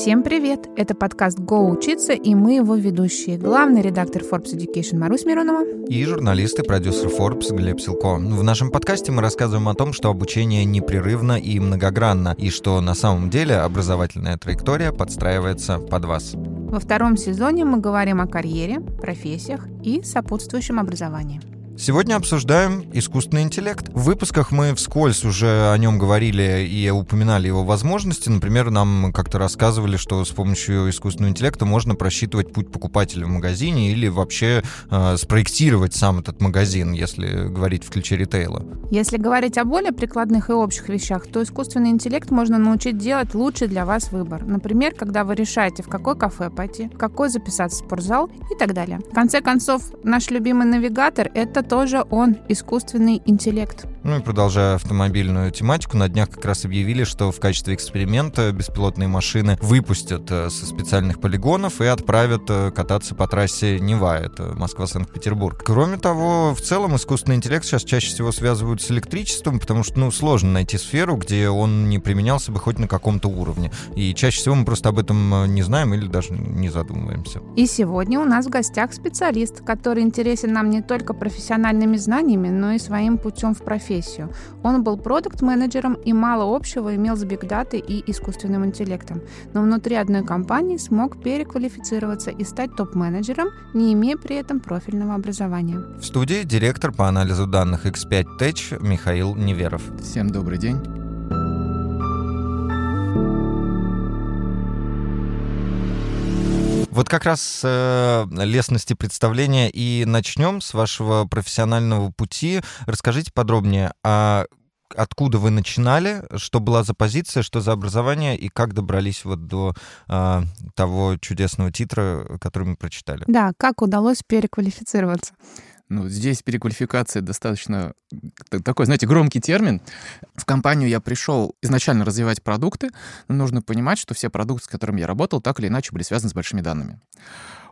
Всем привет! Это подкаст «Го учиться» и мы его ведущие. Главный редактор Forbes Education Марусь Миронова. И журналист и продюсер Forbes Глеб Силко. В нашем подкасте мы рассказываем о том, что обучение непрерывно и многогранно, и что на самом деле образовательная траектория подстраивается под вас. Во втором сезоне мы говорим о карьере, профессиях и сопутствующем образовании. Сегодня обсуждаем искусственный интеллект. В выпусках мы вскользь уже о нем говорили и упоминали его возможности. Например, нам как-то рассказывали, что с помощью искусственного интеллекта можно просчитывать путь покупателя в магазине или вообще э, спроектировать сам этот магазин, если говорить в ключе ритейла. Если говорить о более прикладных и общих вещах, то искусственный интеллект можно научить делать лучший для вас выбор. Например, когда вы решаете, в какое кафе пойти, в какой записаться в спортзал и так далее. В конце концов, наш любимый навигатор — это тоже он, искусственный интеллект. Ну и продолжая автомобильную тематику, на днях как раз объявили, что в качестве эксперимента беспилотные машины выпустят э, со специальных полигонов и отправят э, кататься по трассе Нева, это Москва-Санкт-Петербург. Кроме того, в целом искусственный интеллект сейчас чаще всего связывают с электричеством, потому что, ну, сложно найти сферу, где он не применялся бы хоть на каком-то уровне. И чаще всего мы просто об этом э, не знаем или даже не задумываемся. И сегодня у нас в гостях специалист, который интересен нам не только профессиональными знаниями, но и своим путем в профессию. Он был продукт-менеджером и мало общего имел с бигдатой и искусственным интеллектом. Но внутри одной компании смог переквалифицироваться и стать топ-менеджером, не имея при этом профильного образования. В студии директор по анализу данных X5 Tech Михаил Неверов. Всем добрый день. Вот как раз э, лестности представления и начнем с вашего профессионального пути. Расскажите подробнее, а откуда вы начинали, что была за позиция, что за образование и как добрались вот до э, того чудесного титра, который мы прочитали. Да, как удалось переквалифицироваться? Ну, здесь переквалификация достаточно такой, знаете, громкий термин. В компанию я пришел изначально развивать продукты, но нужно понимать, что все продукты, с которыми я работал, так или иначе были связаны с большими данными.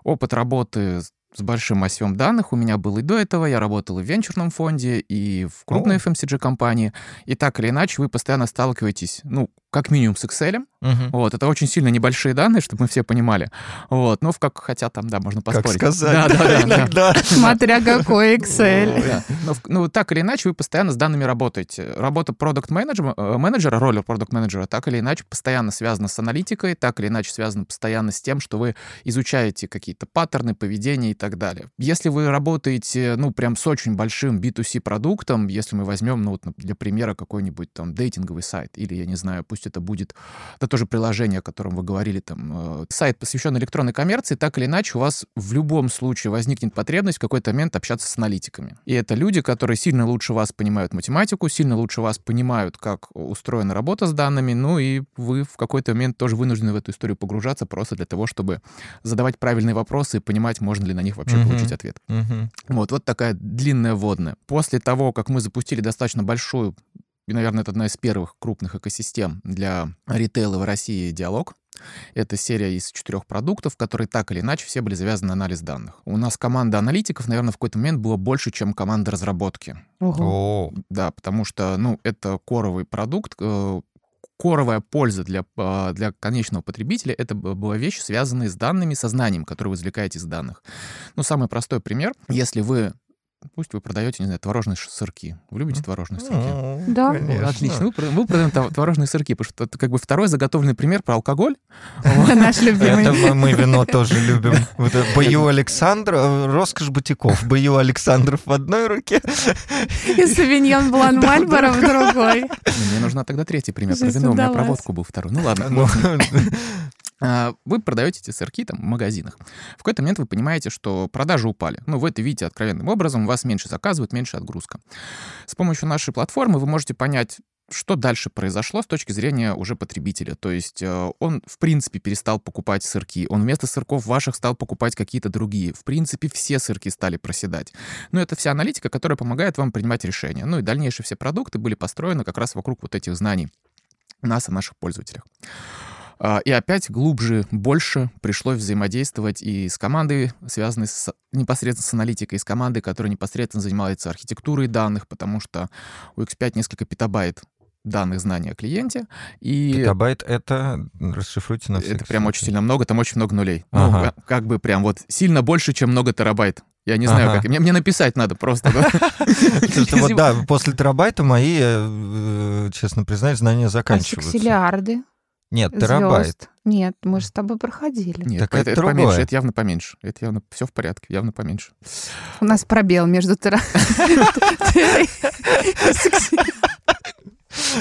Опыт работы с большим массивом данных у меня был и до этого. Я работал и в венчурном фонде, и в крупной FMCG-компании. И так или иначе вы постоянно сталкиваетесь, ну, как минимум с Excel. Угу. Вот, это очень сильно небольшие данные, чтобы мы все понимали. Вот, ну, в как хотя там, да, можно поспорить. Как сказать, да, да, да, иногда. Смотря какой Excel. Ну, ну, так или иначе, вы постоянно с данными работаете. Работа продукт э, менеджера, роль продукт менеджера так или иначе постоянно связана с аналитикой, так или иначе связана постоянно с тем, что вы изучаете какие-то паттерны поведения и так далее. Если вы работаете, ну, прям с очень большим B2C продуктом, если мы возьмем, ну, вот для примера какой-нибудь там дейтинговый сайт, или, я не знаю, пусть это будет, это тоже приложение, о котором вы говорили, там, э, сайт, посвященный электронной коммерции, так или иначе у вас в любом случае возникнет потребность в какой-то момент общаться с аналитиками. И это люди, которые сильно лучше вас понимают математику, сильно лучше вас понимают, как устроена работа с данными, ну и вы в какой-то момент тоже вынуждены в эту историю погружаться просто для того, чтобы задавать правильные вопросы и понимать, можно ли на них вообще mm-hmm. получить ответ. Mm-hmm. Вот, вот такая длинная вводная. После того, как мы запустили достаточно большую и, наверное, это одна из первых крупных экосистем для ритейла в России «Диалог». Это серия из четырех продуктов, которые так или иначе все были завязаны на анализ данных. У нас команда аналитиков, наверное, в какой-то момент была больше, чем команда разработки. Ого. Да, потому что, ну, это коровый продукт, э, коровая польза для, а, для конечного потребителя — это была вещь, связанная с данными, со знанием, которое вы извлекаете из данных. Ну, самый простой пример. Если вы Пусть вы продаете, не знаю, творожные сырки. Вы любите творожные сырки? Да. Конечно. Отлично. Мы продаем, мы продаем творожные сырки, потому что это как бы второй заготовленный пример про алкоголь. Наш любимый. Это мы вино тоже любим. Бою Александр, э, роскошь бутиков. Бою Александров в одной руке. И савиньон Блан Мальборо в другой. Мне нужна тогда третий пример про вино. У меня проводку был второй. Ну ладно. А, вы продаете эти сырки там в магазинах. В какой-то момент вы понимаете, что продажи упали. Ну, вы это видите откровенным образом, вас меньше заказывают, меньше отгрузка. С помощью нашей платформы вы можете понять, что дальше произошло с точки зрения уже потребителя? То есть э, он, в принципе, перестал покупать сырки, он вместо сырков ваших стал покупать какие-то другие. В принципе, все сырки стали проседать. Но это вся аналитика, которая помогает вам принимать решения. Ну и дальнейшие все продукты были построены как раз вокруг вот этих знаний нас и наших пользователях. А, и опять глубже, больше пришлось взаимодействовать и с командой, связанной с, непосредственно с аналитикой, и с командой, которая непосредственно занимается архитектурой данных, потому что у X5 несколько петабайт данных знаний о клиенте. И Петабайт — это, расшифруйте на всякий это прям случай. очень сильно много, там очень много нулей. Ага. Ну, как бы прям вот сильно больше, чем много терабайт. Я не знаю, Ага. как. Мне, мне написать надо просто. да. После терабайта мои, э, честно признать, знания А заканчиваются. сексиллиарды? Нет, терабайт. звезд? Нет, мы же с тобой проходили. Нет, Так это, это это поменьше, это явно поменьше. Это явно все в порядке, явно поменьше. У нас пробел между тера-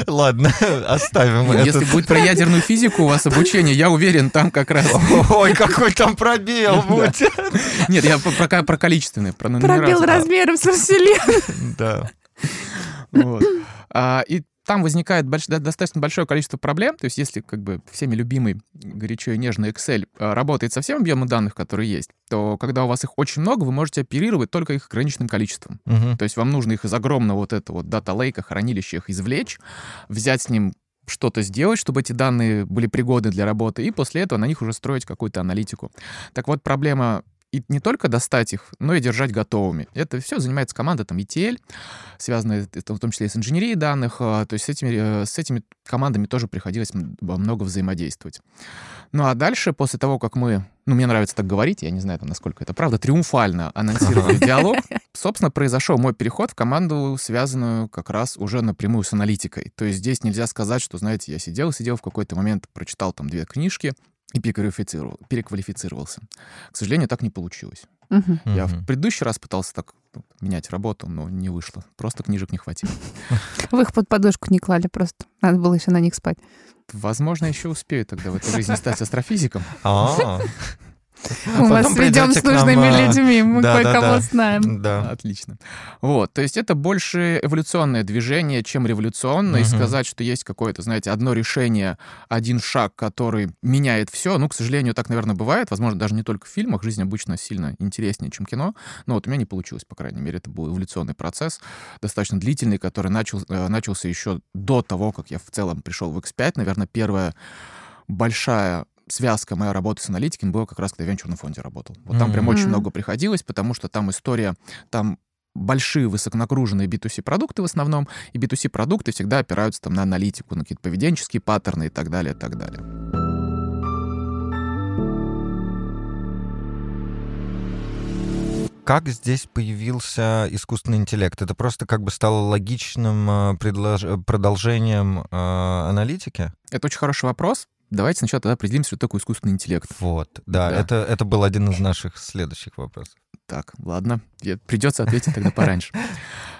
Ладно, оставим Если это. будет про ядерную физику у вас обучение, я уверен, там как раз... Ой, какой там пробел будет. Нет, я про, про- про количественные, про Пробел размером со Вселенной. Да. Вот. А, и там возникает больш- достаточно большое количество проблем. То есть если как бы всеми любимый горячо и нежный Excel а, работает со всем объемом данных, которые есть, то когда у вас их очень много, вы можете оперировать только их ограниченным количеством. Мгм. То есть вам нужно их из огромного вот этого вот дата-лейка, хранилища их извлечь, взять с ним что-то сделать, чтобы эти данные были пригодны для работы, и после этого на них уже строить какую-то аналитику. Так вот, проблема и не только достать их, но и держать готовыми. Это все занимается команда там ETL, связанная в том числе и с инженерией данных. а, То есть с этими, э, с этими командами тоже приходилось много взаимодействовать. Ну а дальше, после того, как мы, ну мне нравится так говорить, я не знаю, там, насколько это правда, триумфально анонсировали диалог, собственно, произошел мой переход в команду, связанную как раз уже напрямую с аналитикой. То есть здесь нельзя сказать, что, знаете, я сидел, сидел в какой-то момент, прочитал там две книжки и переквалифицировал, переквалифицировался. К сожалению, так не получилось. Мгм. Я Мгм. в предыдущий раз пытался так ну, менять работу, но не вышло. Просто книжек не хватило. Вы их под подушку не клали просто. Надо было еще на них спать. Возможно, еще успею тогда в этой жизни стать астрофизиком. А, Мы вас придете с нам, нужными а, людьми. Мы да, кое-кого да. знаем. Да. Отлично. Вот, то есть это больше эволюционное движение, чем революционное. И сказать, что есть какое-то, знаете, одно решение, один шаг, который меняет все, ну, к сожалению, так, наверное, бывает. Возможно, даже не только в фильмах. Жизнь обычно сильно интереснее, чем кино. Но вот у меня не получилось, по крайней мере. Это был эволюционный процесс, достаточно длительный, который начал, э, начался еще до того, как я в целом пришел в X5. Наверное, первая большая связка моей работы с аналитиками была как раз, когда я в венчурном фонде работал. Вот там прям очень много приходилось, потому что там история, там большие высоконагруженные B2C продукты в основном, и B2C продукты всегда опираются там на аналитику, на какие-то поведенческие паттерны и так далее, и так далее. Как здесь появился искусственный интеллект? Это просто как бы стало логичным э, предлож- продолжением э, аналитики? Это очень хороший вопрос. Давайте сначала тогда определимся, что такое искусственный интеллект. Вот, да, Да. Это, это был один из наших следующих вопросов. Так, ладно, придется ответить тогда пораньше.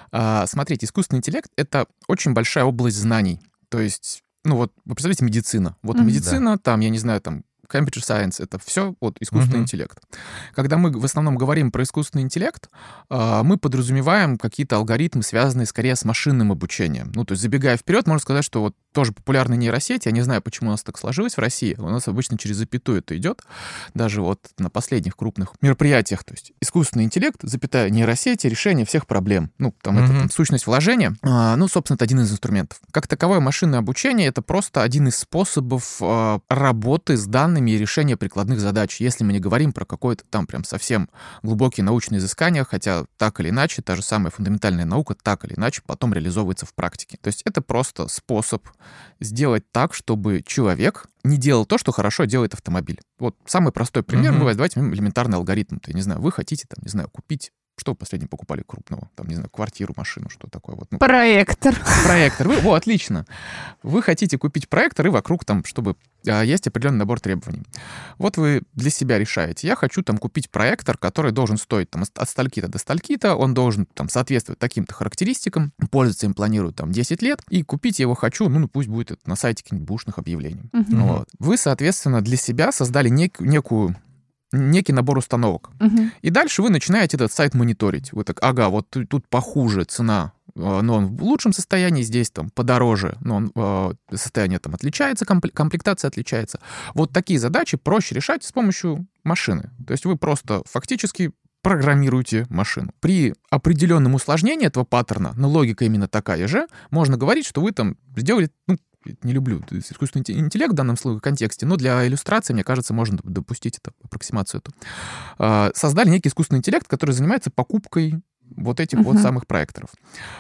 А, Смотрите, искусственный интеллект — это очень большая область знаний. То есть, ну вот, вы представляете, медицина. Вот медицина, там, я не знаю, там, computer science — это все вот искусственный Мгм. интеллект. Когда мы в основном говорим про искусственный интеллект, а, мы подразумеваем какие-то алгоритмы, связанные скорее с машинным обучением. Ну, то есть, забегая вперед, можно сказать, что вот тоже популярные нейросети, я не знаю, почему у нас так сложилось в России, у нас обычно через запятую это идет, даже вот на последних крупных мероприятиях, то есть искусственный интеллект, запятая нейросети, решение всех проблем. Ну, там это Мгм. там, сущность вложения. А, ну, собственно, это один из инструментов. Как таковое машинное обучение — это просто один из способов а, работы с данными и решения прикладных задач. Если мы не говорим про какое-то там прям совсем глубокие научные изыскания, хотя так или иначе, та же самая фундаментальная наука так или иначе потом реализовывается в практике. То есть это просто способ сделать так, чтобы человек не делал то, что хорошо делает автомобиль. Вот самый простой пример, Мгм. мы возьмем элементарный алгоритм. То, я не знаю, вы хотите, там, не знаю, купить что вы последнее покупали крупного? Там, не знаю, квартиру, машину, что такое. Вот, ну, Проектор. проектор. Вы, о, отлично. Вы хотите купить проектор, и вокруг там, чтобы а, есть определенный набор требований. Вот вы для себя решаете. Я хочу там купить проектор, который должен стоить там от стальки-то до стальки-то, он должен там соответствовать таким-то характеристикам, пользоваться им планирую там 10 лет, и купить я его хочу, ну, ну пусть будет это на сайте каких-нибудь бушных объявлений. Мгм. Вот. Вы, соответственно, для себя создали нек- некую некий набор установок. Мгм. И дальше вы начинаете этот сайт мониторить. Вы так, ага, вот тут похуже цена, э, но он в лучшем состоянии, здесь там подороже, но он, э, состояние там отличается, компле- комплектация отличается. Вот такие задачи проще решать с помощью машины. То есть вы просто фактически программируете машину. При определенном усложнении этого паттерна, но логика именно такая же, можно говорить, что вы там сделали, ну, не люблю искусственный инте- интеллект в данном случае контексте, но для иллюстрации, мне кажется, можно допустить эту аппроксимацию эту. А, Создали некий искусственный интеллект, который занимается покупкой вот этих uh-huh. вот самых проекторов.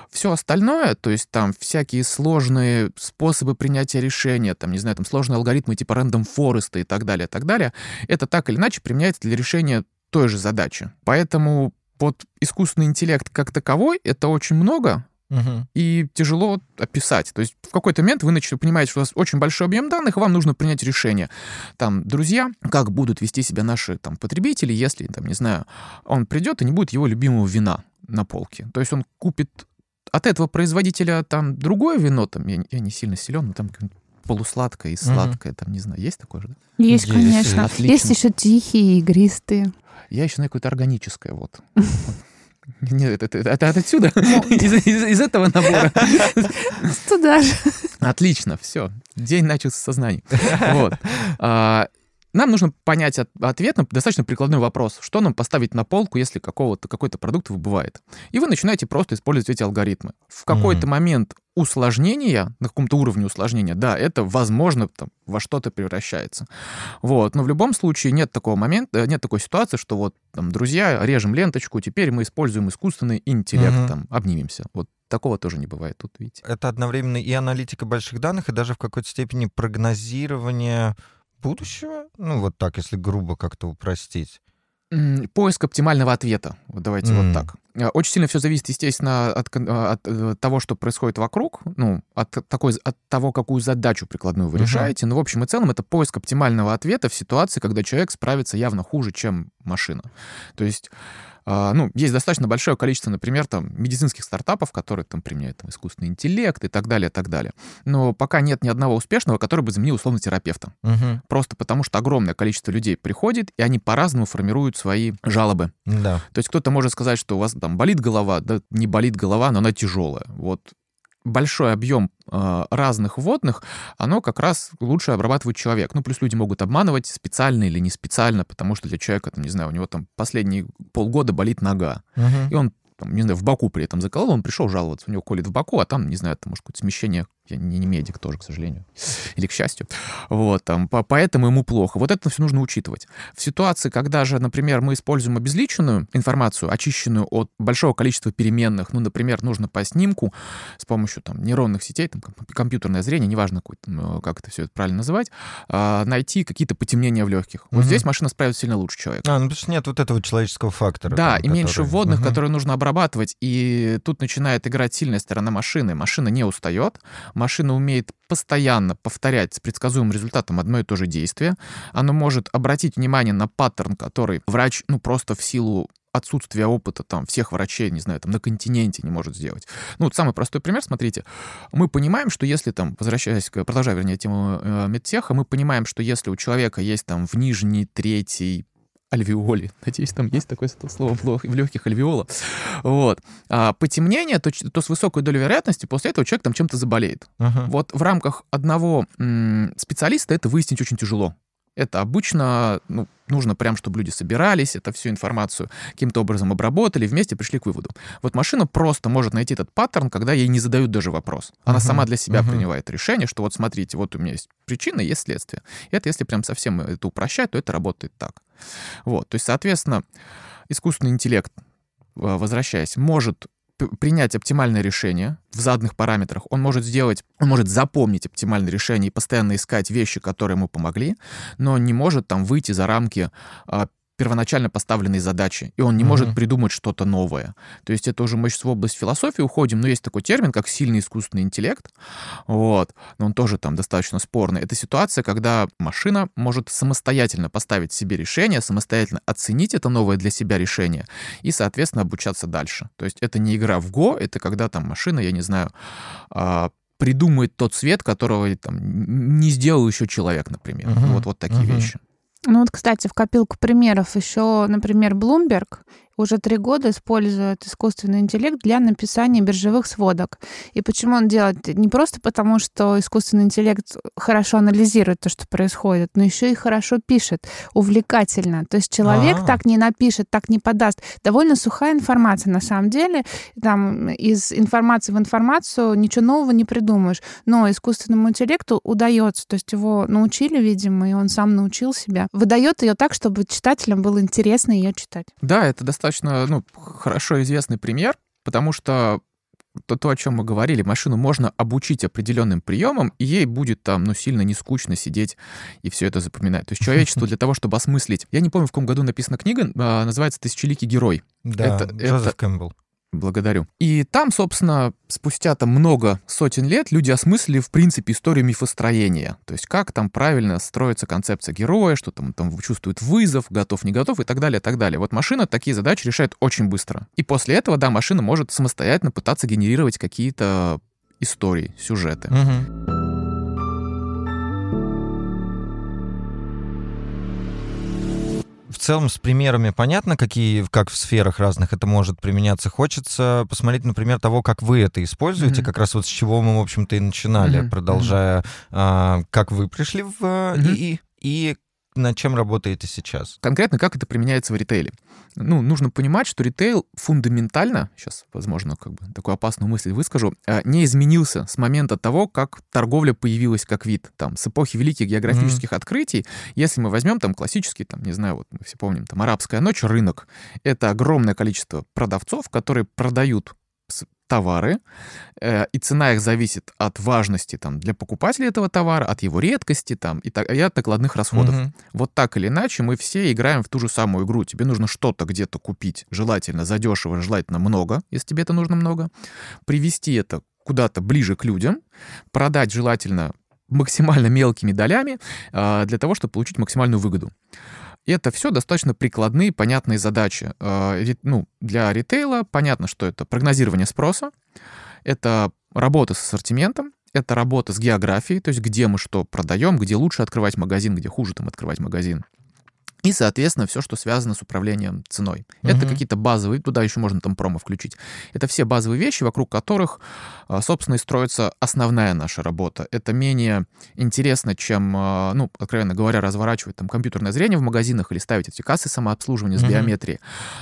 Все остальное, то есть там всякие сложные способы принятия решения, там, не знаю, там сложные алгоритмы типа random forest и так далее, так далее, это так или иначе применяется для решения той же задачи. Поэтому под искусственный интеллект как таковой это очень много, Угу. И тяжело описать. То есть в какой-то момент вы начали понимаете, что у вас очень большой объем данных, и вам нужно принять решение. Там, друзья, как будут вести себя наши там, потребители, если, там, не знаю, он придет и не будет его любимого вина на полке. То есть он купит от этого производителя там другое вино, там, я, я не сильно силен, но там полусладкое и сладкое, угу. там, не знаю, есть такое же, да? Есть, есть конечно. Отлично. Есть еще тихие, игристые. Я еще на какое-то органическое, вот. Нет, это, это, это отсюда? Из, из, из этого набора? Туда же. Отлично, все. День начался с сознания. Вот. А, нам нужно понять от, ответ на достаточно прикладной вопрос, что нам поставить на полку, если какого-то, какой-то продукт выбывает. И вы начинаете просто использовать эти алгоритмы. В какой-то mm-hmm. момент усложнения, на каком-то уровне усложнения, да, это, возможно, там, во что-то превращается. Вот. Но в любом случае нет такого момента, нет такой ситуации, что вот, там, друзья, режем ленточку, теперь мы используем искусственный интеллект, mm-hmm. там, обнимемся. Вот такого тоже не бывает тут, видите. Это одновременно и аналитика больших данных, и даже в какой-то степени прогнозирование будущего? Ну, вот так, если грубо как-то упростить. Поиск оптимального ответа. Давайте mm. вот так. Э, очень сильно все зависит, естественно, от, э, от, э, того, что происходит вокруг, ну, от, такой, от того, какую задачу прикладную вы uh-huh. решаете. Но в общем и целом это поиск оптимального ответа в ситуации, когда человек справится явно хуже, чем машина. То есть ну, есть достаточно большое количество, например, там, медицинских стартапов, которые там применяют там, искусственный интеллект и так далее, и так далее. Но пока нет ни одного успешного, который бы заменил условно терапевта. Угу. Просто потому, что огромное количество людей приходит, и они по-разному формируют свои жалобы. Да. То есть кто-то может сказать, что у вас там болит голова, да не болит голова, но она тяжелая. Вот большой объем э, разных водных, оно как раз лучше обрабатывает человек. Ну, плюс люди могут обманывать специально или не специально, потому что для человека, там, не знаю, у него там последние полгода болит нога, uh-huh. и он там, не знаю, в боку при этом заколол, он пришел жаловаться, у него колет в боку, а там, не знаю, там, может, какое-то смещение я не, не медик тоже, к сожалению. Или к счастью. Вот, там, по, поэтому ему плохо. Вот это все нужно учитывать. В ситуации, когда же, например, мы используем обезличенную информацию, очищенную от большого количества переменных, ну, например, нужно по снимку с помощью там, нейронных сетей, там, компьютерное зрение, неважно, какой, э, как это все это правильно называть, а, найти какие-то потемнения в легких. Вот угу. здесь машина справится сильно лучше человека. А, ну, потому что нет вот этого человеческого фактора. Да, там, и который... меньше вводных, угу. которые нужно обрабатывать. И тут начинает играть сильная сторона машины. Машина не устает, машина умеет постоянно повторять с предсказуемым результатом одно и то же действие. Она может обратить внимание на паттерн, который врач, ну, просто в силу отсутствия опыта там всех врачей, не знаю, там на континенте не может сделать. Ну, вот самый простой пример, смотрите, мы понимаем, что если там, возвращаясь, к, продолжая, вернее, тему э, медтеха, мы понимаем, что если у человека есть там в нижней, третьей, альвеоли. Надеюсь, там есть такое слово в легких альвеола. Вот. А потемнение, то, то с высокой долей вероятности после этого человек там чем-то заболеет. Uh-huh. Вот в рамках одного м- специалиста это выяснить очень тяжело. Это обычно ну, нужно прям, чтобы люди собирались, это всю информацию каким-то образом обработали, вместе пришли к выводу. Вот машина просто может найти этот паттерн, когда ей не задают даже вопрос. Она uh-huh. сама для себя uh-huh. принимает решение, что вот смотрите, вот у меня есть причина, есть следствие. И это если прям совсем это упрощать, то это работает так. Вот, то есть, соответственно, искусственный интеллект, э, возвращаясь, может принять оптимальное решение в заданных параметрах. Он может сделать, он может запомнить оптимальное решение и постоянно искать вещи, которые ему помогли, но не может там выйти за рамки а, первоначально поставленной задачи, и он не mm-hmm. может придумать что-то новое. То есть это уже мы сейчас в область философии уходим, но есть такой термин, как сильный искусственный интеллект, вот, но он тоже там достаточно спорный. Это ситуация, когда машина может самостоятельно поставить себе решение, самостоятельно оценить это новое для себя решение и, соответственно, обучаться дальше. То есть это не игра в Go, это когда там машина, я не знаю, а, придумает тот цвет, которого там не сделал еще человек, например. Uh-huh. Вот, вот такие uh-huh. вещи. Ну вот, кстати, в копилку примеров еще, например, Bloomberg уже три года использует искусственный интеллект для написания биржевых сводок. И почему он делает? Не просто потому, что искусственный интеллект хорошо анализирует то, что происходит, но еще и хорошо пишет, увлекательно. То есть человек А-а-а. так не напишет, так не подаст. Довольно сухая информация на самом деле. Там из информации в информацию ничего нового не придумаешь. Но искусственному интеллекту удается, то есть его научили, видимо, и он сам научил себя, выдает ее так, чтобы читателям было интересно ее читать. Да, это достаточно достаточно ну, хорошо известный пример, потому что то, то, о чем мы говорили, машину можно обучить определенным приемам, и ей будет там, ну, сильно не скучно сидеть и все это запоминать. То есть человечество для того, чтобы осмыслить... Я не помню, в каком году написана книга, а, называется «Тысячеликий герой». Да, это, Джозеф это, Кэмпбелл. Благодарю. И там, собственно, спустя там много сотен лет люди осмыслили, в принципе, историю мифостроения. То есть как там правильно строится концепция героя, что там, там чувствует вызов, готов, не готов и так далее, и так далее. Вот машина такие задачи решает очень быстро. И после этого, да, машина может самостоятельно пытаться генерировать какие-то истории, сюжеты. Мгм. В целом с примерами понятно, какие, как в сферах разных это может применяться. Хочется посмотреть, например, того, как вы это используете, Мгм. как раз вот с чего мы, в общем-то, и начинали, Мгм, продолжая, а, как вы пришли в Мгм. ИИ и над чем работаете сейчас. Конкретно как это применяется в ритейле? Ну, нужно понимать, что ритейл фундаментально, сейчас, возможно, как бы такую опасную мысль выскажу, э, не изменился с момента того, как торговля появилась как вид. Там, с эпохи великих географических открытий, если мы возьмем там классический, там, не знаю, вот мы все помним, там, арабская ночь, рынок. Это огромное количество продавцов, которые продают товары, э, и цена их зависит от важности там, для покупателя этого товара, от его редкости там, и, так, и от накладных расходов. Мгм. Вот так или иначе мы все играем в ту же самую игру. Тебе нужно что-то где-то купить, желательно задешево, желательно много, если тебе это нужно много, привести это куда-то ближе к людям, продать желательно максимально мелкими долями а, для того, чтобы получить максимальную выгоду. И это все достаточно прикладные, понятные задачи. А, Ну, для ритейла понятно, что это прогнозирование спроса, это работа с ассортиментом, это работа с географией, то есть где мы что продаем, где лучше открывать магазин, где хуже там открывать магазин. И, соответственно, все, что связано с управлением ценой. Это Мгм. какие-то базовые, туда еще можно там промо включить. Это все базовые вещи, вокруг которых, а, собственно, и строится основная наша работа. Это менее интересно, чем, а, ну, откровенно говоря, разворачивать там компьютерное зрение в магазинах или ставить эти кассы самообслуживания с Мгм. биометрией.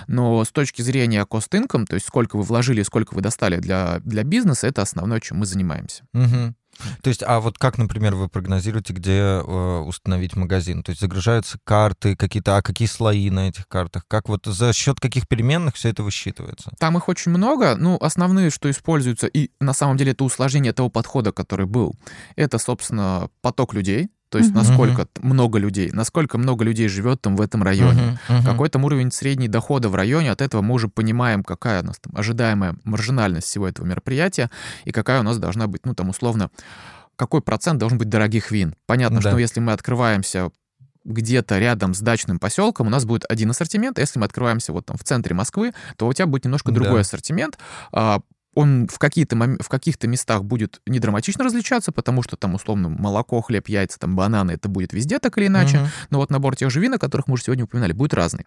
Но с точки зрения cost income, то есть сколько вы вложили и сколько вы достали для, для бизнеса, это основное, чем мы занимаемся. Мгм. То есть, а вот как, например, вы прогнозируете, где э, установить магазин? То есть загружаются карты какие-то, а какие слои на этих картах? Как вот за счет каких переменных все это высчитывается? Там их очень много. Ну, основные, что используются, и на самом деле это усложнение того подхода, который был, это, собственно, поток людей. То есть Мгм. насколько много людей, насколько много людей живет там в этом районе. Мгм, мгм. Какой там уровень средней дохода в районе, от этого мы уже понимаем, какая у нас там ожидаемая маржинальность всего этого мероприятия и какая у нас должна быть, ну там условно, какой процент должен быть дорогих вин. Понятно, Да. что если мы открываемся где-то рядом с дачным поселком, у нас будет один ассортимент, а если мы открываемся вот там в центре Москвы, то у тебя будет немножко другой Да. ассортимент. А, он в, какие-то мом- в каких-то местах будет не драматично различаться, потому что там условно молоко, хлеб, яйца, там бананы, это будет везде так или иначе. Мгм. Но вот набор тех же вин, о которых мы уже сегодня упоминали, будет разный.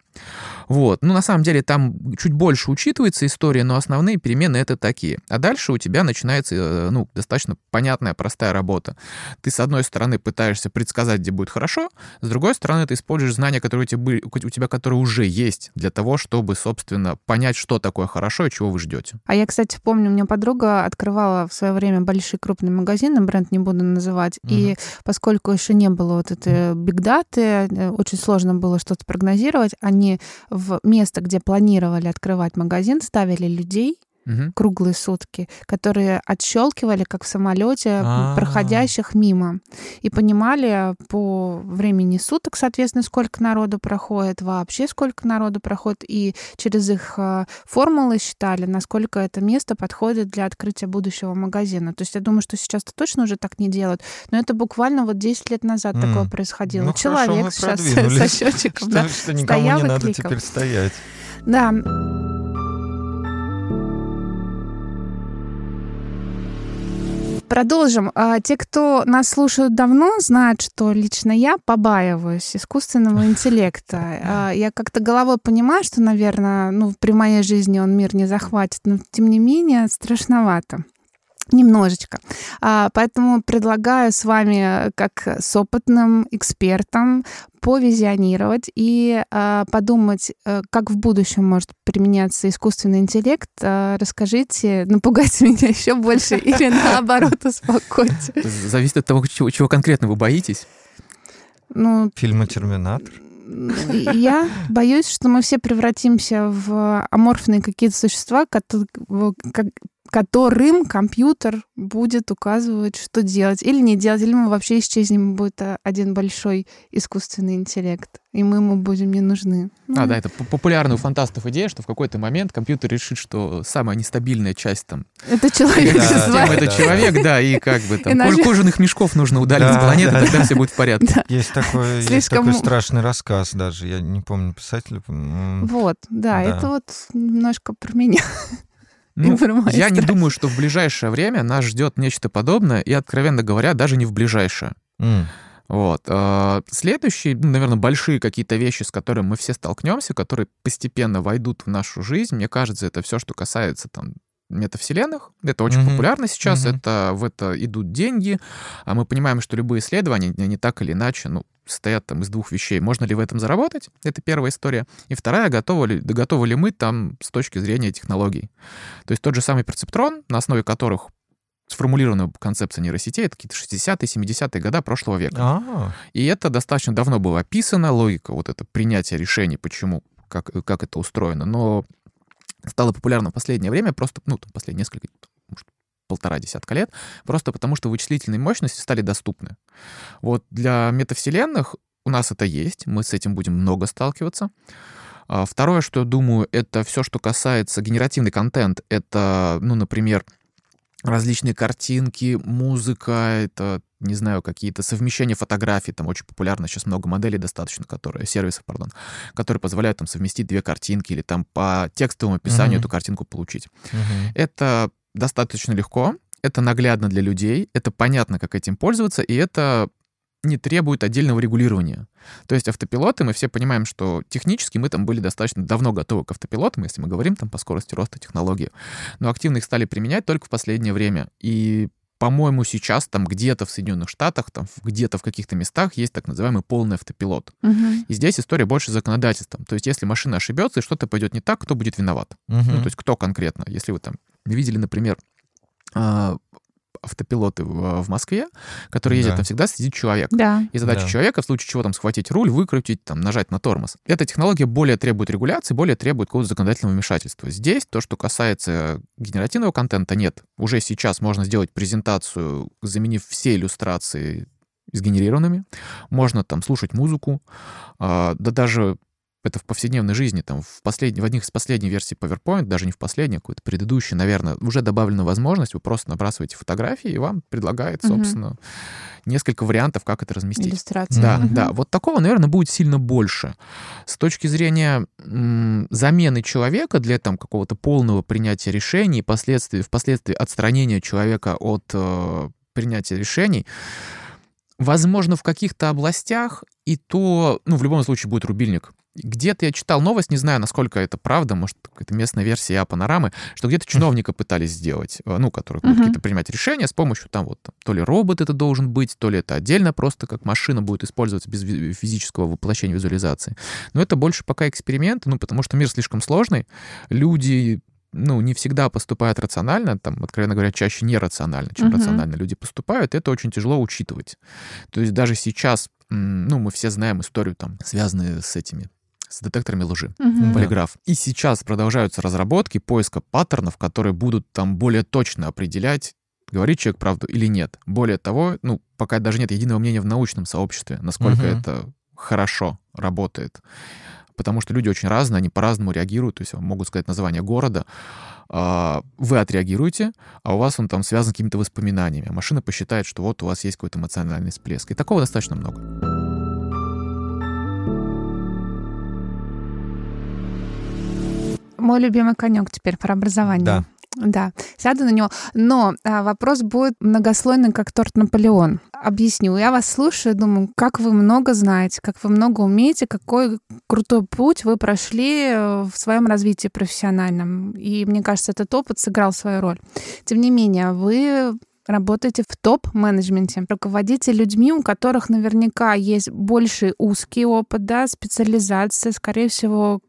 Вот. Ну, на самом деле, там чуть больше учитывается история, но основные перемены это такие. А дальше у тебя начинается, э, ну, достаточно понятная, простая работа. Ты, с одной стороны, пытаешься предсказать, где будет хорошо, с другой стороны, ты используешь знания, которые у тебя, были- у тебя которые уже есть, для того, чтобы, собственно, понять, что такое хорошо и чего вы ждете. А я, кстати, помню, у меня подруга открывала в свое время большие крупные магазины, бренд не буду называть, и поскольку еще не было вот этой бигдаты, э, очень сложно было что-то прогнозировать, они в место, где планировали открывать магазин, ставили людей Мгм. круглые сутки, которые отщелкивали, как в самолете, А. проходящих мимо. И понимали по времени суток, соответственно, сколько народу проходит, вообще сколько народу проходит. И через их а, формулы считали, насколько это место подходит для открытия будущего магазина. То есть я думаю, что сейчас-то точно уже так не делают. Но это буквально вот 10 лет назад М. такое происходило. Ну, хорошо, Человек мы сейчас со счетчиком, Что, да. что никому стоял не и надо кликал. теперь стоять. Да, Продолжим. А, Те, кто нас слушают давно, знают, что лично я побаиваюсь искусственного интеллекта. А, Я как-то головой понимаю, что, наверное, ну, при моей жизни он мир не захватит, но тем не менее страшновато. Немножечко. А, Поэтому предлагаю с вами, как с опытным экспертом, повизионировать и а, подумать, э, как в будущем может применяться искусственный интеллект. А, Расскажите, напугайте меня еще больше или наоборот успокойте. Зависит от того, чего, чего конкретно вы боитесь. Ну, Фильмы «Терминатор». Я боюсь, что мы все превратимся в аморфные какие-то существа, которым компьютер будет указывать, что делать или не делать, или мы вообще исчезнем, будет один большой искусственный интеллект, и мы ему будем не нужны. Ну, а, да, это популярная у фантастов идея, что в какой-то момент компьютер решит, что самая нестабильная часть там... Это человек. Да, это человек, да, и как бы там Иначе... кожаных мешков нужно удалить да, с планеты, да, тогда да. все будет в порядке. Есть такой, Слишком... есть такой страшный рассказ даже, я не помню писателя. Вот, да, это вот немножко про меня. Ну, я не думаю, что в ближайшее время нас ждет нечто подобное, и, откровенно говоря, даже не в ближайшее. Mm. Вот. А, следующие, ну, наверное, большие какие-то вещи, с которыми мы все столкнемся, которые постепенно войдут в нашу жизнь, мне кажется, это все, что касается там метавселенных. Это очень mm-hmm. популярно сейчас, mm-hmm. это в это идут деньги, а мы понимаем, что любые исследования, они так или иначе, ну, состоят там из двух вещей. Можно ли в этом заработать? Это первая история. И вторая, готовы ли, готовы ли мы там с точки зрения технологий. То есть тот же самый перцептрон, на основе которых сформулирована концепция нейросетей, это какие-то 60-е, 70-е годы прошлого века. А-а-а. И это достаточно давно было описано, логика вот это принятие решений, почему, как, как это устроено. Но стало популярно в последнее время, просто, ну, там, последние несколько, может, полтора десятка лет, просто потому что вычислительные мощности стали доступны. Вот для метавселенных у нас это есть, мы с этим будем много сталкиваться. А второе, что я думаю, это все, что касается генеративный контент. Это, ну, например, различные картинки, музыка, это, не знаю, какие-то совмещения фотографий, там очень популярно сейчас много моделей достаточно, которые, сервисов, пардон, которые позволяют там совместить две картинки или там по текстовому описанию uh-huh. эту картинку получить. Uh-huh. Это достаточно легко, это наглядно для людей, это понятно, как этим пользоваться, и это не требует отдельного регулирования. То есть автопилоты, мы все понимаем, что технически мы там были достаточно давно готовы к автопилотам, если мы говорим там по скорости роста технологий. Но активно их стали применять только в последнее время. И по-моему, сейчас там где-то в Соединенных Штатах, там где-то в каких-то местах есть так называемый полный автопилот. Угу. И здесь история больше законодательством. То есть если машина ошибется и что-то пойдет не так, кто будет виноват? Угу. Ну, то есть кто конкретно? Если вы там видели, например, а, автопилоты в, в Москве, которые ездят, да. там всегда сидит человек. Да. И задача да. человека в случае чего там схватить руль, выкрутить, там, нажать на тормоз. Эта технология более требует регуляции, более требует какого-то законодательного вмешательства. Здесь то, что касается генеративного контента, нет. Уже сейчас можно сделать презентацию, заменив все иллюстрации сгенерированными. Можно там слушать музыку, а, да даже это в повседневной жизни, там, в, последней, в одних из последних версий PowerPoint, даже не в последней, а какой-то предыдущий, наверное, уже добавлена возможность, вы просто набрасываете фотографии, и вам предлагает, собственно, угу. несколько вариантов, как это разместить. Иллюстрация. Да, угу. да. Вот такого, наверное, будет сильно больше. С точки зрения м, замены человека для там какого-то полного принятия решений, последствий, впоследствии отстранения человека от э, принятия решений, Возможно, в каких-то областях и то, ну, в любом случае будет рубильник. Где-то я читал новость, не знаю, насколько это правда, может, какая-то местная версия а понорамы, что где-то чиновника пытались сделать, э, ну, которые uh-huh. какие-то принимать решения с помощью там вот, то ли робот это должен быть, то ли это отдельно просто как машина будет использоваться без физического воплощения визуализации. Но это больше пока эксперимент, ну, потому что мир слишком сложный, люди ну, не всегда поступают рационально, там, откровенно говоря, чаще нерационально, чем uh-huh. рационально люди поступают, это очень тяжело учитывать. То есть даже сейчас, ну, мы все знаем историю, там, связанную с этими с детекторами лжи, угу. полиграф. И сейчас продолжаются разработки поиска паттернов, которые будут там более точно определять, говорит человек правду или нет. Более того, ну, пока даже нет единого мнения в научном сообществе, насколько угу. это хорошо работает потому что люди очень разные, они по-разному реагируют, то есть могут сказать название города, а, вы отреагируете, а у вас он там связан с какими-то воспоминаниями, а машина посчитает, что вот у вас есть какой-то эмоциональный всплеск. И такого достаточно много. Мой любимый конек теперь про образование. Да. Да, сяду на него. Но а, вопрос будет многослойный, как торт Наполеон. Объясню. Я вас слушаю, думаю, как вы много знаете, как вы много умеете, какой крутой путь вы прошли э, в своем развитии профессиональном. И мне кажется, этот опыт сыграл свою роль. Тем не менее, вы работаете в топ-менеджменте, руководите людьми, у которых наверняка есть больше узкий опыт, да, специализация, скорее всего,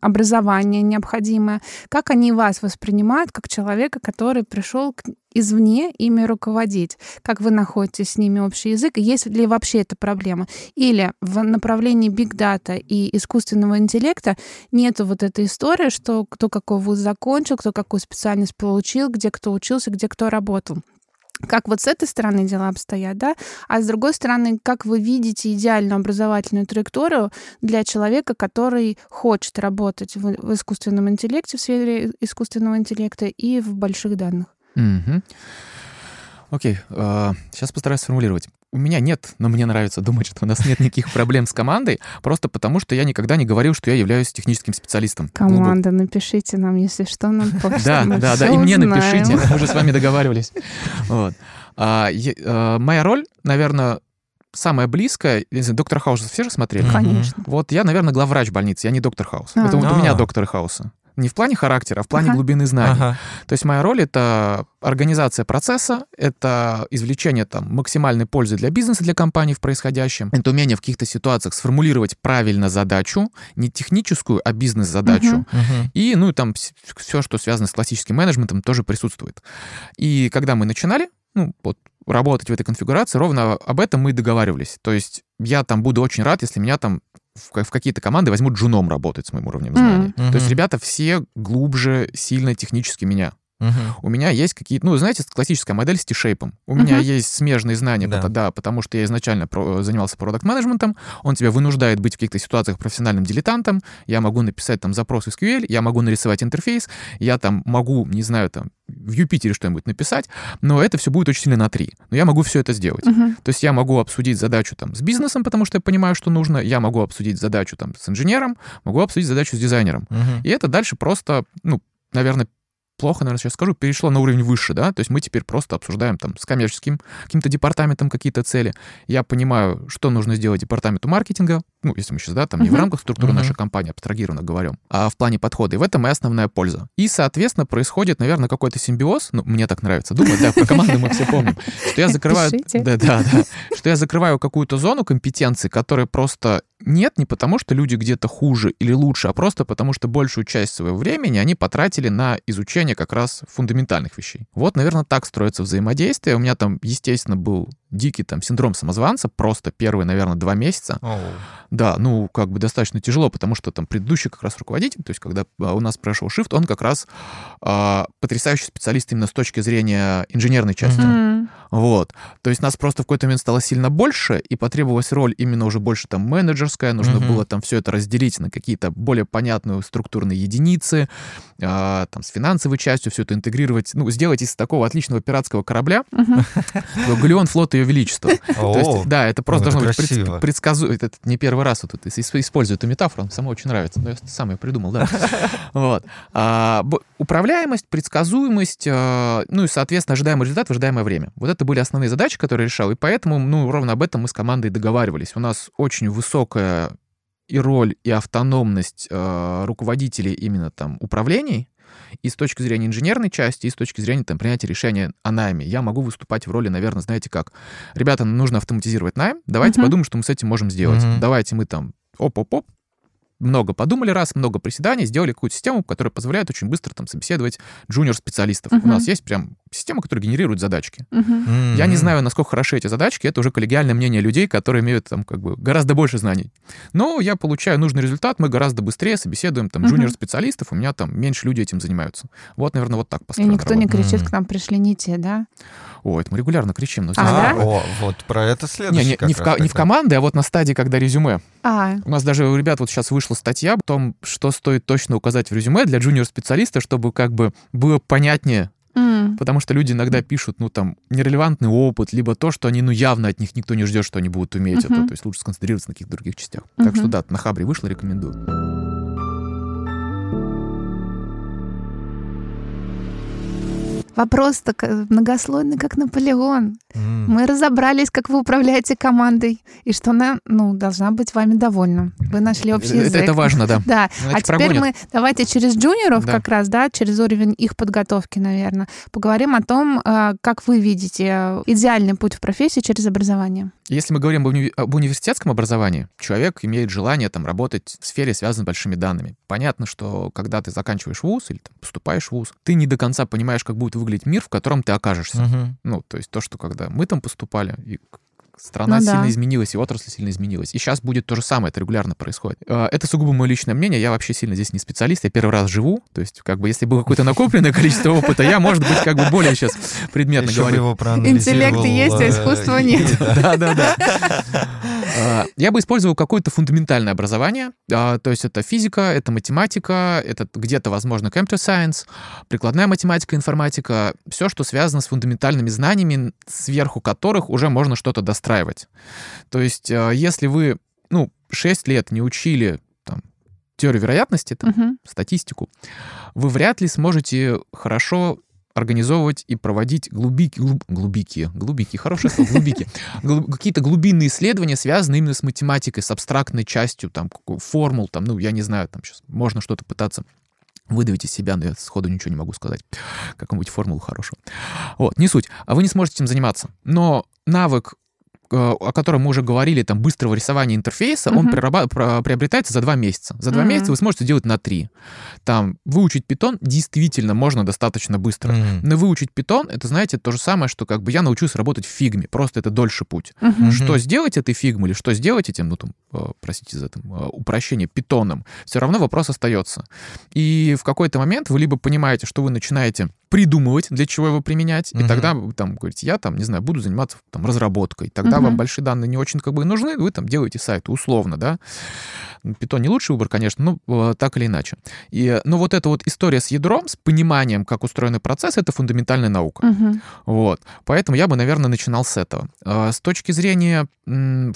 образование необходимое. Как они вас воспринимают как человека, который пришел к извне ими руководить? Как вы находите с ними общий язык? Есть ли вообще эта проблема? Или в направлении data и искусственного интеллекта нету вот этой истории, что кто какой вуз закончил, кто какую специальность получил, где кто учился, где кто работал как вот с этой стороны дела обстоят, да, а с другой стороны, как вы видите идеальную образовательную траекторию для человека, который хочет работать в, в искусственном интеллекте, в сфере искусственного интеллекта и в больших данных? Окей, uh, сейчас постараюсь сформулировать. У меня нет, но мне нравится думать, что у нас нет никаких проблем с командой, просто потому что я никогда не говорил, что я являюсь техническим специалистом. Команда, напишите нам, если что, нам Да, да, да, и мне напишите, мы уже с вами договаривались. Вот. А, а, моя роль, наверное, самая близкая, доктор Хауса все же смотрели? Конечно. Вот я, наверное, главврач больницы, я не доктор Хаус. Это вот у меня доктор Хауса. Не в плане характера, а в плане ага. глубины знаний. Ага. То есть моя роль — это организация процесса, это извлечение там максимальной пользы для бизнеса, для компании в происходящем, это умение в каких-то ситуациях сформулировать правильно задачу, не техническую, а бизнес-задачу. Угу. Угу. И, ну, там все, что связано с классическим менеджментом, тоже присутствует. И когда мы начинали, ну, вот работать в этой конфигурации, ровно об этом мы и договаривались. То есть я там буду очень рад, если меня там в, в какие-то команды возьмут джуном работать с моим уровнем знаний. Mm-hmm. То есть ребята все глубже, сильно технически меня. У меня есть какие-то, ну, знаете, классическая модель с T-шейпом. У меня есть смежные знания, да. Потому, да, потому что я изначально про, занимался продукт-менеджментом, он тебя вынуждает быть в каких-то ситуациях профессиональным дилетантом, я могу написать там запрос SQL, я могу нарисовать интерфейс, я там могу, не знаю, там, в Юпитере что-нибудь написать, но это все будет очень сильно на три. Но я могу все это сделать. Uh-huh. То есть я могу обсудить задачу там с бизнесом, потому что я понимаю, что нужно, я могу обсудить задачу там с инженером, могу обсудить задачу с дизайнером. Uh-huh. И это дальше просто, ну, наверное, плохо, наверное, сейчас скажу, перешло на уровень выше, да, то есть мы теперь просто обсуждаем там с коммерческим каким-то департаментом какие-то цели. Я понимаю, что нужно сделать департаменту маркетинга, ну, если мы сейчас, да, там uh-huh. не в рамках структуры uh-huh. нашей компании, абстрагированно говорим, а в плане подхода. И в этом и основная польза. И, соответственно, происходит, наверное, какой-то симбиоз, ну, мне так нравится думать, да, про команду мы все помним, что я закрываю... Да, да, да. Что я закрываю какую-то зону компетенции, которая просто нет не потому, что люди где-то хуже или лучше, а просто потому, что большую часть своего времени они потратили на изучение как раз фундаментальных вещей. Вот, наверное, так строится взаимодействие. У меня там, естественно, был дикий там синдром самозванца, просто первые, наверное, два месяца. Oh. Да, ну, как бы достаточно тяжело, потому что там предыдущий как раз руководитель, то есть когда а, у нас прошел shift, он как раз э, потрясающий специалист именно с точки зрения инженерной части. Mm-hmm. Вот. То есть нас просто в какой-то момент стало сильно больше, и потребовалась роль именно уже больше там менеджерская, нужно mm-hmm. было там все это разделить на какие-то более понятные структурные единицы, э, там с финансовой частью все это интегрировать, ну, сделать из такого отличного пиратского корабля mm-hmm. галеон флота ее. То есть, да, это просто должно быть предсказуемо. Это не первый раз вот использую эту метафору, она сама очень нравится. Но я сам ее придумал, да. Вот. А, управляемость, предсказуемость, а, ну и, соответственно, ожидаемый результат в ожидаемое время. Вот это были основные задачи, которые решал, и поэтому, ну, ровно об этом мы с командой договаривались. У нас очень высокая и роль, и автономность э, руководителей именно там управлений, и с точки зрения инженерной части, и с точки зрения там, принятия решения о найме. Я могу выступать в роли, наверное, знаете как. Ребята, нужно автоматизировать найм, давайте uh-huh. подумаем, что мы с этим можем сделать. Uh-huh. Давайте мы там оп-оп-оп, много подумали раз, много приседаний, сделали какую-то систему, которая позволяет очень быстро там собеседовать джуниор-специалистов. Uh-huh. У нас есть прям система, которая генерирует задачки. Uh-huh. Mm-hmm. Я не знаю, насколько хороши эти задачки, это уже коллегиальное мнение людей, которые имеют там как бы гораздо больше знаний. Но я получаю нужный результат, мы гораздо быстрее собеседуем там uh-huh. джуниор-специалистов, у меня там меньше людей этим занимаются. Вот, наверное, вот так построено. И никто работа. не кричит, mm-hmm. к нам пришли не те, да? О, это мы регулярно кричим. Но а, да? О, вот про это следующий не, не, не, в, не в команды, а вот на стадии, когда резюме. А. У нас даже у ребят вот сейчас вышла статья о том, что стоит точно указать в резюме для джуниор-специалиста, чтобы как бы было понятнее, Mm. Потому что люди иногда пишут, ну, там, нерелевантный опыт, либо то, что они, ну, явно от них никто не ждет, что они будут уметь uh-huh. это. То есть лучше сконцентрироваться на каких-то других частях. Uh-huh. Так что да, на Хабре вышло, рекомендую. Вопрос так многослойный, как Наполеон. Mm. Мы разобрались, как вы управляете командой, и что она, ну, должна быть вами довольна. Вы нашли общий язык. Это, это важно, да. Да. Ну, а теперь прогонят. мы давайте через джуниоров да. как раз, да, через уровень их подготовки, наверное, поговорим о том, а, как вы видите э, идеальный путь в профессии через образование. Если мы говорим об, уни- об университетском образовании, человек имеет желание там работать в сфере, связанной с большими данными. Понятно, что когда ты заканчиваешь вуз или там, поступаешь в вуз, ты не до конца понимаешь, как будет выглядеть мир, в котором ты окажешься. Мгм. Ну, то есть то, что когда мы там поступали, и страна Ну да. сильно изменилась, и отрасль сильно изменилась. И сейчас будет то же самое, это регулярно происходит. Э, Это сугубо мое личное мнение, я вообще сильно здесь не специалист, я первый раз живу, то есть как бы если было какое-то накопленное количество опыта, я, может быть, как бы более сейчас предметно бы говорю. Интеллект есть, а искусства нет. Да, да, да. А, Я бы использовал какое-то фундаментальное образование, а, то есть это физика, это математика, это где-то, возможно, computer science, прикладная математика, информатика, все, что связано с фундаментальными знаниями, сверху которых уже можно что-то достраивать. То есть а, если вы, ну, 6 лет не учили теорию вероятности, там, Мгм. статистику, вы вряд ли сможете хорошо организовывать и проводить глубики, глуб- глубики, глубики, хорошее слово, глубики, Глу- какие-то глубинные исследования, связанные именно с математикой, с абстрактной частью, там, формул, там, ну, я не знаю, там сейчас можно что-то пытаться выдавить из себя, но я сходу ничего не могу сказать. Какую-нибудь формулу хорошую. Вот, не суть. А вы не сможете этим заниматься. Но навык о котором мы уже говорили, там, быстрого рисования интерфейса, он Мгм. прираба- про- приобретается за два месяца. За два Мгм. месяца вы сможете делать на три. Там, выучить питон действительно можно достаточно быстро. Мгм. Но выучить питон, это, знаете, то же самое, что как бы я научился работать в фигме, просто это дольше путь. Мгм. Что сделать этой фигмой или что сделать этим, ну, там, э, простите за это, э, упрощение, питоном, все равно вопрос остается. И в какой-то момент вы либо понимаете, что вы начинаете придумывать, для чего его применять, и Мгм. тогда вы там говорите, я там, не знаю, буду заниматься там разработкой. Тогда Мгм. вам большие данные не очень как бы и нужны, вы там делаете сайты условно, да. Питон не лучший выбор, конечно, но э, так или иначе. И, э, но вот эта вот история с ядром, с пониманием, как устроены процессы, это фундаментальная наука. Мгм. Вот. Поэтому я бы, наверное, начинал с этого. А, С точки зрения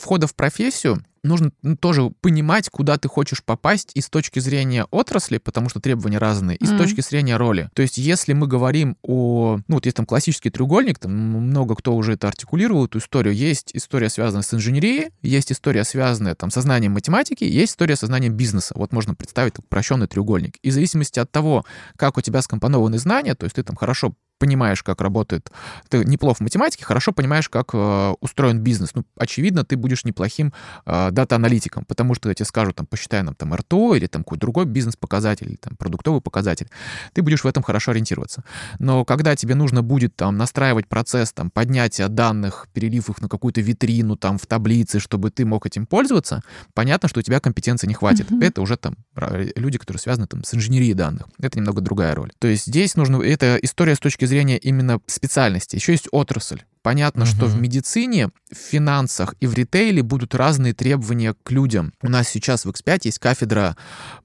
входа в профессию, нужно ну, тоже понимать, куда ты хочешь попасть и с точки зрения отрасли, потому что требования разные, и с точки зрения роли. То есть если мы говорим о... Ну, вот есть там классический треугольник, там много кто уже это артикулировал, эту историю. Есть история, связанная с инженерией, есть история, связанная там со знанием математики, есть история со знанием бизнеса. Вот можно представить такой упрощенный треугольник. И в зависимости от того, как у тебя скомпонованы знания, то есть ты там хорошо понимаешь, как работает, ты неплохо в математике, хорошо понимаешь, как э, устроен бизнес. Ну, очевидно, ты будешь неплохим э, дата-аналитиком, потому что я тебе скажу, там, посчитай нам там РТО или там какой-то другой бизнес-показатель, или там продуктовый показатель, ты будешь в этом хорошо ориентироваться. Но когда тебе нужно будет там настраивать процесс там поднятия данных, перелив их на какую-то витрину там в таблице, чтобы ты мог этим пользоваться, понятно, что у тебя компетенции не хватит. Мгм. Это уже там люди, которые связаны там с инженерией данных. Это немного другая роль. То есть здесь нужно... Это история с точки зрения именно специальности. Еще есть отрасль. Понятно, что в медицине, в финансах и в ритейле будут разные требования к людям. У нас сейчас в X5 есть кафедра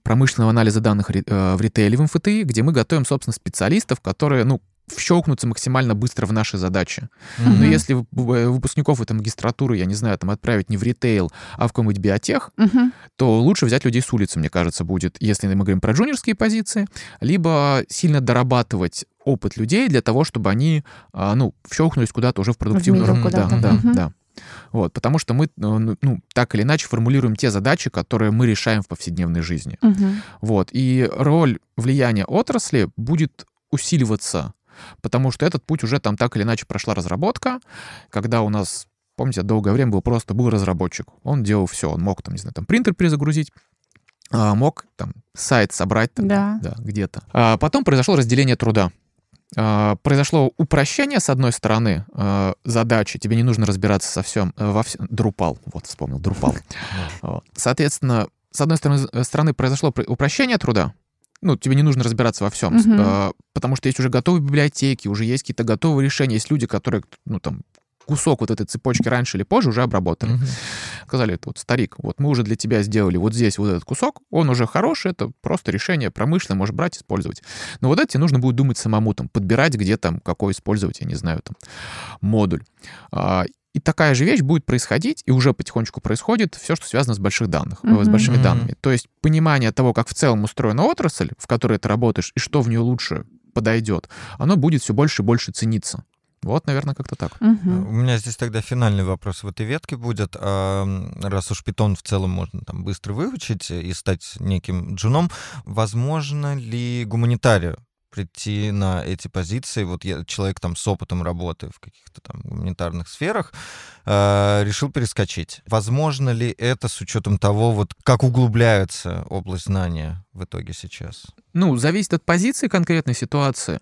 промышленного анализа данных э, в ритейле в МФТИ, где мы готовим, собственно, специалистов, которые, ну, вщелкнутся максимально быстро в наши задачи. Но Мгм. если вы- выпускников этой магистратуры, я не знаю, там отправить не в ритейл, а в какой-нибудь биотех, Мгм. то лучше взять людей с улицы, мне кажется, будет, если мы говорим про джуниорские позиции, либо сильно дорабатывать опыт людей для того, чтобы они, а, ну, вщелкнулись куда-то уже в продуктивную работу. Да, да, Мгм. да. Вот, потому что мы, э, ну, ну, так или иначе формулируем те задачи, которые мы решаем в повседневной жизни. Мгм. Вот, и роль влияния отрасли будет усиливаться, потому что этот путь уже там так или иначе прошла разработка, когда у нас Помните, долгое время был просто был разработчик. Он делал все. Он мог, там, не знаю, там принтер перезагрузить, а, мог там сайт собрать там, Да. где-то. А потом произошло разделение труда. А, произошло упрощение, с одной стороны, а, задачи. Тебе не нужно разбираться со всем, э, во всем. Drupal, вот вспомнил. Вот. Соответственно, с одной стороны, э, стороны произошло про- упрощение труда, ну, тебе не нужно разбираться во всем, Мгм. э, потому что есть уже готовые библиотеки, уже есть какие-то готовые решения, есть люди, которые, ну, там, кусок вот этой цепочки раньше или позже уже обработали. Мгм. Сказали, это вот старик, вот мы уже для тебя сделали вот здесь вот этот кусок, он уже хороший, это просто решение промышленное, можешь брать, использовать. Но вот это тебе нужно будет думать самому, там, подбирать, где там, какой использовать, я не знаю, там, модуль. И такая же вещь будет происходить, и уже потихонечку происходит все, что связано с больших данных, э, с большими Мгм. данными. То есть понимание того, как в целом устроена отрасль, в которой ты работаешь, и что в нее лучше подойдет, оно будет все больше и больше цениться. Вот, наверное, как-то так. Мгм. У меня здесь тогда финальный вопрос в этой ветке будет. А, раз уж питон в целом можно там быстро выучить и стать неким джуном, возможно ли гуманитарию прийти на эти позиции. Вот я, человек там с опытом работы в каких-то там гуманитарных сферах э, решил перескочить. Возможно ли это с учетом того, вот как углубляется область знания в итоге сейчас? Ну, зависит от позиции конкретной ситуации.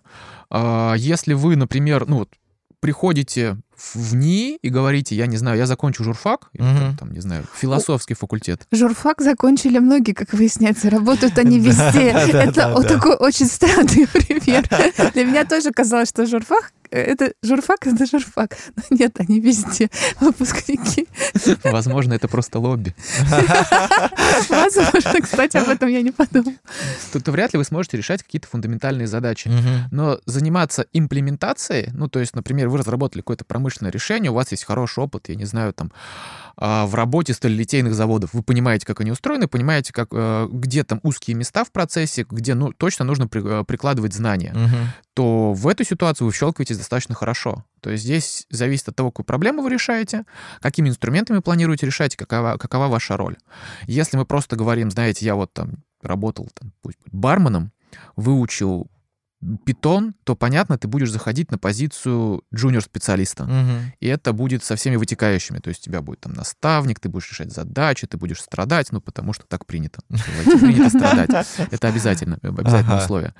А, если вы, например, ну вот приходите в НИИ и говорите, я не знаю, я закончу журфак, или Мгм. там, не знаю, философский факультет. Журфак закончили многие, как выясняется, работают они везде. Это такой очень странный пример. Для меня тоже казалось, что журфак э, это журфак, это журфак. Но нет, они везде выпускники. Возможно, это просто лобби. Возможно, кстати, об этом я не подумала. Тут вряд ли вы сможете решать какие-то фундаментальные задачи. Но заниматься имплементацией, ну, то есть, например, вы разработали какое-то промышленное решение, у вас есть хороший опыт, я не знаю, там, а, в работе сталелитейных заводов, вы понимаете, как они устроены, понимаете, как, э, где там узкие места в процессе, где, ну, точно нужно при- э, прикладывать знания, Мгм. то в эту ситуацию вы щелкаетесь достаточно хорошо. То есть здесь зависит от того, какую проблему вы решаете, какими инструментами планируете решать, какова, какова ваша роль. Если мы просто говорим, знаете, я вот там работал там, пусть барменом, выучил питон, то, понятно, ты будешь заходить на позицию джуниор-специалиста. Мгм. И это будет со всеми вытекающими. То есть у тебя будет там наставник, ты будешь решать задачи, ты будешь страдать, ну, потому что так принято. Принято страдать. Это обязательно, обязательное Ага. условие.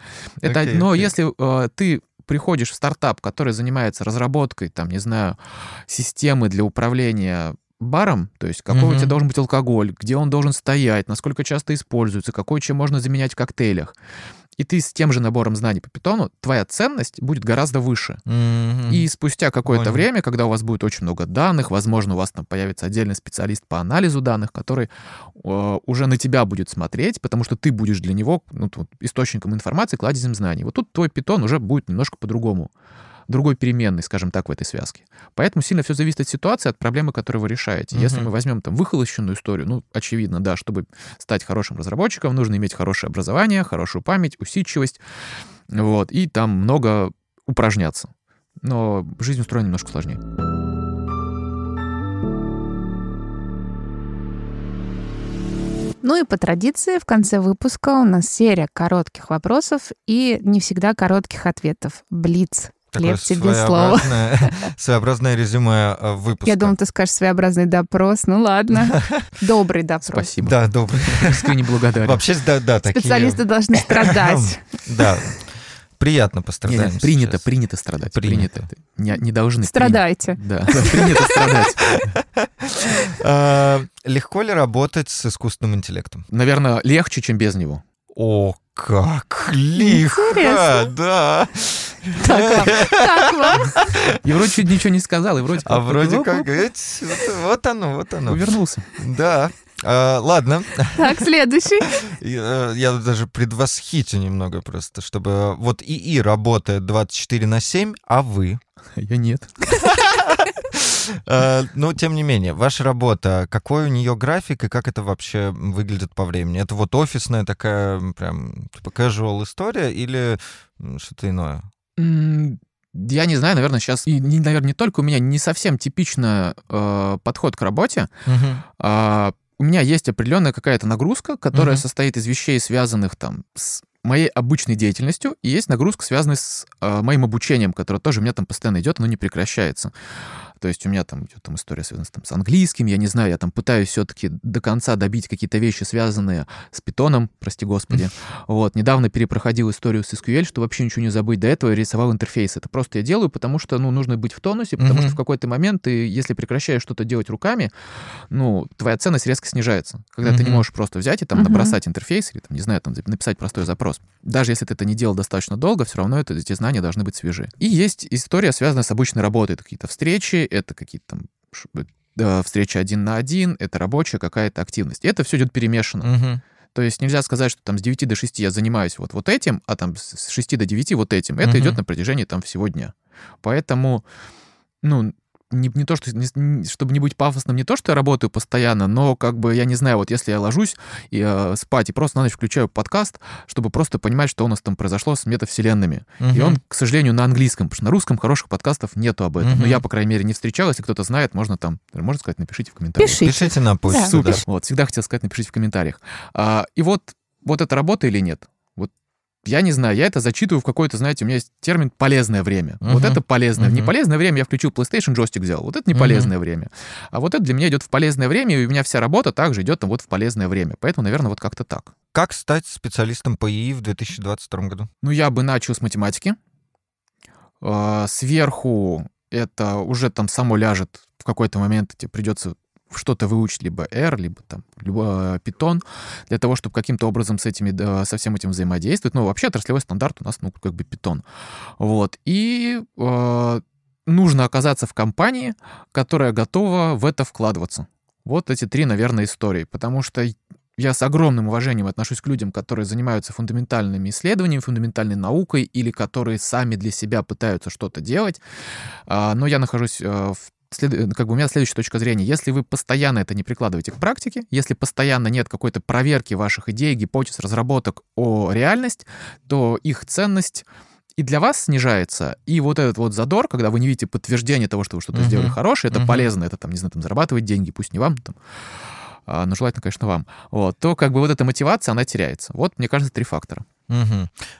Но если э, ты приходишь в стартап, который занимается разработкой, там, не знаю, системы для управления баром, то есть какой у Мгм. тебя должен быть алкоголь, где он должен стоять, насколько часто используется, какой чем можно заменять в коктейлях, и ты с тем же набором знаний по питону, твоя ценность будет гораздо выше. Мгм. И спустя какое-то Понял. время, когда у вас будет очень много данных, возможно, у вас там появится отдельный специалист по анализу данных, который э, уже на тебя будет смотреть, потому что ты будешь для него ну, источником информации, кладезем знаний. Вот тут твой питон уже будет немножко по-другому другой переменной, скажем так, в этой связке. Поэтому сильно все зависит от ситуации, от проблемы, которую вы решаете. Если Мгм. мы возьмем там выхолощенную историю, ну, очевидно, да, чтобы стать хорошим разработчиком, нужно иметь хорошее образование, хорошую память, усидчивость, вот, и там много упражняться. Но жизнь устроена немножко сложнее. Ну и по традиции в конце выпуска у нас серия коротких вопросов и не всегда коротких ответов. Блиц. Такое Лев, тебе слово. своеобразное- резюме э, выпуска. Я думаю, ты скажешь своеобразный допрос. Ну ладно. Добрый допрос. Спасибо. Да, добрый. Искренне благодарен. Вообще, да, да, такие... Специалисты должны страдать. Да, приятно пострадать. не, принято, принято страдать. Принято. Принято. Не, не должны. Страдайте. принято. Да, да, принято страдать. А, Легко ли работать с искусственным интеллектом? Наверное, легче, чем без него. О, как лихо! Интересно. Да. Так вам. Так вам. И вроде чуть ничего не сказал, и вроде А как... вроде оп, как, ведь, вот, вот оно, вот оно. Увернулся. Да. А, ладно, Так, следующий. И, э, я даже предвосхитю немного просто, чтобы... Вот ИИ работает 24 на 7, а вы? Я нет. Э, Но, тем не менее, ваша работа, какой у нее график и как это вообще выглядит по времени? Это вот офисная такая прям типа casual история или что-то иное? Я не знаю, наверное, сейчас, и, не, наверное, не только у меня не совсем типично э, подход к работе. А, у меня есть определенная какая-то нагрузка, которая Мгм. состоит из вещей, связанных там с моей обычной деятельностью, и есть нагрузка, связанная с э, моим обучением, которое тоже у меня там постоянно идет, оно не прекращается. То есть у меня там идет там история связана с, там, с английским, я не знаю, я там пытаюсь все-таки до конца добить какие-то вещи, связанные с питоном, прости господи. Вот, недавно перепроходил историю с SQL, чтобы вообще ничего не забыть. До этого рисовал интерфейс. Это просто я делаю, потому что, ну, нужно быть в тонусе, потому что в какой-то момент ты, если прекращаешь что-то делать руками, ну, твоя ценность резко снижается. Когда ты не можешь просто взять и там набросать интерфейс или, там, не знаю, там, написать простой запрос. Даже если ты это не делал достаточно долго, все равно это, эти знания должны быть свежи. И есть история, связанная с обычной работой. Это какие-то встречи, это какие-то там э, встречи один на один, это рабочая какая-то активность. И это все идет перемешано. Мгм. То есть нельзя сказать, что там с 9 до 6 я занимаюсь вот, вот этим, а там с 6 до 9 вот этим. Это Мгм. идет на протяжении там всего дня. Поэтому, ну, не, не то, что, не- чтобы не быть пафосным, не то, что я работаю постоянно, но как бы, я не знаю, вот если я ложусь и, э, спать и просто на ночь включаю подкаст, чтобы просто понимать, что у нас там произошло с метавселенными. И Мгм. он, к сожалению, на английском, потому что на русском хороших подкастов нету об этом. Но Мгм. я, по крайней мере, не встречал. Если кто-то знает, можно там, можно сказать, напишите в комментариях. Пишите. Пишите на почту, Да. Супер. да. Вот, всегда хотел сказать, напишите в комментариях. А, и вот, вот это работа или нет? Я не знаю, я это зачитываю в какой-то, знаете, у меня есть термин «полезное время». Мгм. Вот это полезное. В Мгм. неполезное время я включил PlayStation, джойстик взял. Вот это неполезное время. А вот это для меня идет в полезное время, и у меня вся работа также идет там вот в полезное время. Поэтому, наверное, вот как-то так. Как стать специалистом по ИИ в 2022 году? Ну, я бы начал с математики. А, Сверху это уже там само ляжет в какой-то момент, тебе придется что-то выучить, либо R, либо там либо Python, для того, чтобы каким-то образом с этими, со всем этим взаимодействовать. Ну, вообще отраслевой стандарт у нас, ну, как бы Python. Вот. И э, нужно оказаться в компании, которая готова в это вкладываться. Вот эти три, наверное, истории. Потому что я с огромным уважением отношусь к людям, которые занимаются фундаментальными исследованиями, фундаментальной наукой или которые сами для себя пытаются что-то делать. А, Но я нахожусь э, в след- как бы у меня следующая точка зрения. Если вы постоянно это не прикладываете к практике, если постоянно нет какой-то проверки ваших идей, гипотез, разработок о реальность, то их ценность и для вас снижается, и вот этот вот задор, когда вы не видите подтверждения того, что вы что-то Мгм. сделали хорошее, это Мгм. полезно, это там, не знаю, там зарабатывать деньги, пусть не вам, там, а, но желательно, конечно, вам, вот, то как бы вот эта мотивация, она теряется. Вот, мне кажется, три фактора.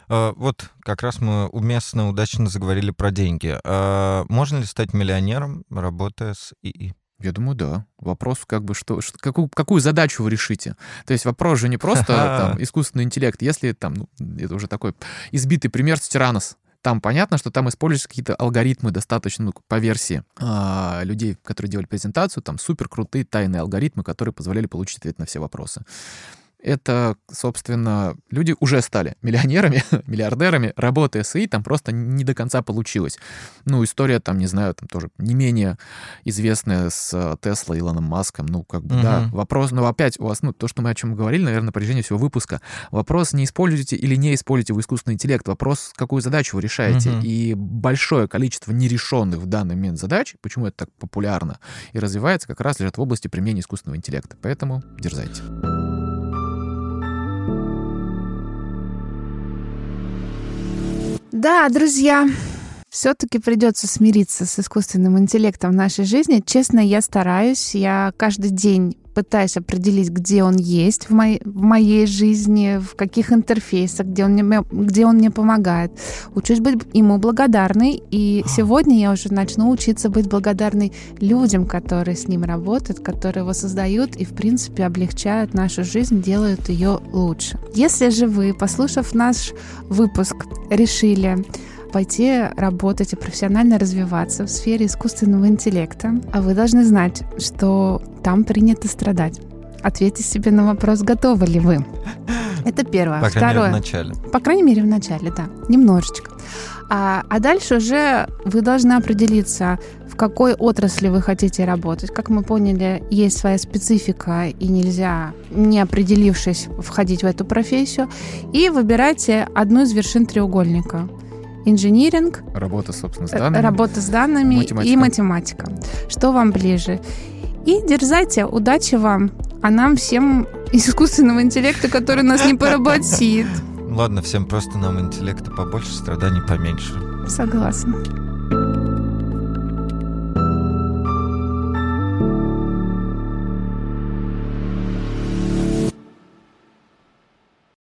А, Вот как раз мы уместно, удачно заговорили про деньги. А, Можно ли стать миллионером, работая с ИИ? Я думаю, да. Вопрос, как бы, что, что- какую, какую задачу вы решите. То есть вопрос же не просто там, искусственный интеллект. Если там, ну, это уже такой избитый пример с Тиранос. Там понятно, что там используются какие-то алгоритмы достаточно, ну, по версии а, людей, которые делали презентацию, там супер крутые тайные алгоритмы, которые позволяли получить ответ на все вопросы. Это, собственно, люди уже стали миллионерами, миллиардерами, работая с ИИ, там просто не до конца получилось. Ну, история там, не знаю, там тоже не менее известная с э, Тесла, Илоном Маском, ну, как бы, да, Мгм. вопрос, но опять у вас, ну, то, что мы о чем говорили, наверное, на протяжении всего выпуска, вопрос не используете или не используете вы искусственный интеллект, вопрос, какую задачу вы решаете, Мгм. и большое количество нерешенных в данный момент задач, почему это так популярно и развивается, как раз лежат в области применения искусственного интеллекта, поэтому дерзайте. Да, друзья, все-таки придется смириться с искусственным интеллектом в нашей жизни. Честно, я стараюсь. Я каждый день пытаюсь определить, где он есть в моей, в моей жизни, в каких интерфейсах, где он, мне, где он мне помогает. Учусь быть ему благодарной. И сегодня я уже начну учиться быть благодарной людям, которые с ним работают, которые его создают и, в принципе, облегчают нашу жизнь, делают ее лучше. Если же вы, послушав наш выпуск, решили пойти работать и профессионально развиваться в сфере искусственного интеллекта, а вы должны знать, что там принято страдать. Ответьте себе на вопрос, готовы ли вы. Это первое. По крайней мере, в начале. По крайней мере, в начале, да, немножечко. А, а дальше уже вы должны определиться, в какой отрасли вы хотите работать. Как мы поняли, есть своя специфика, и нельзя, не определившись, входить в эту профессию. И выбирайте одну из вершин треугольника. Инжиниринг, Работа, собственно, с э, данными. работа с данными Математика. и математика. Что вам ближе? И дерзайте, удачи вам, а нам всем искусственного интеллекта, который нас не поработит. Ладно, всем просто нам интеллекта побольше, страданий поменьше. Согласна.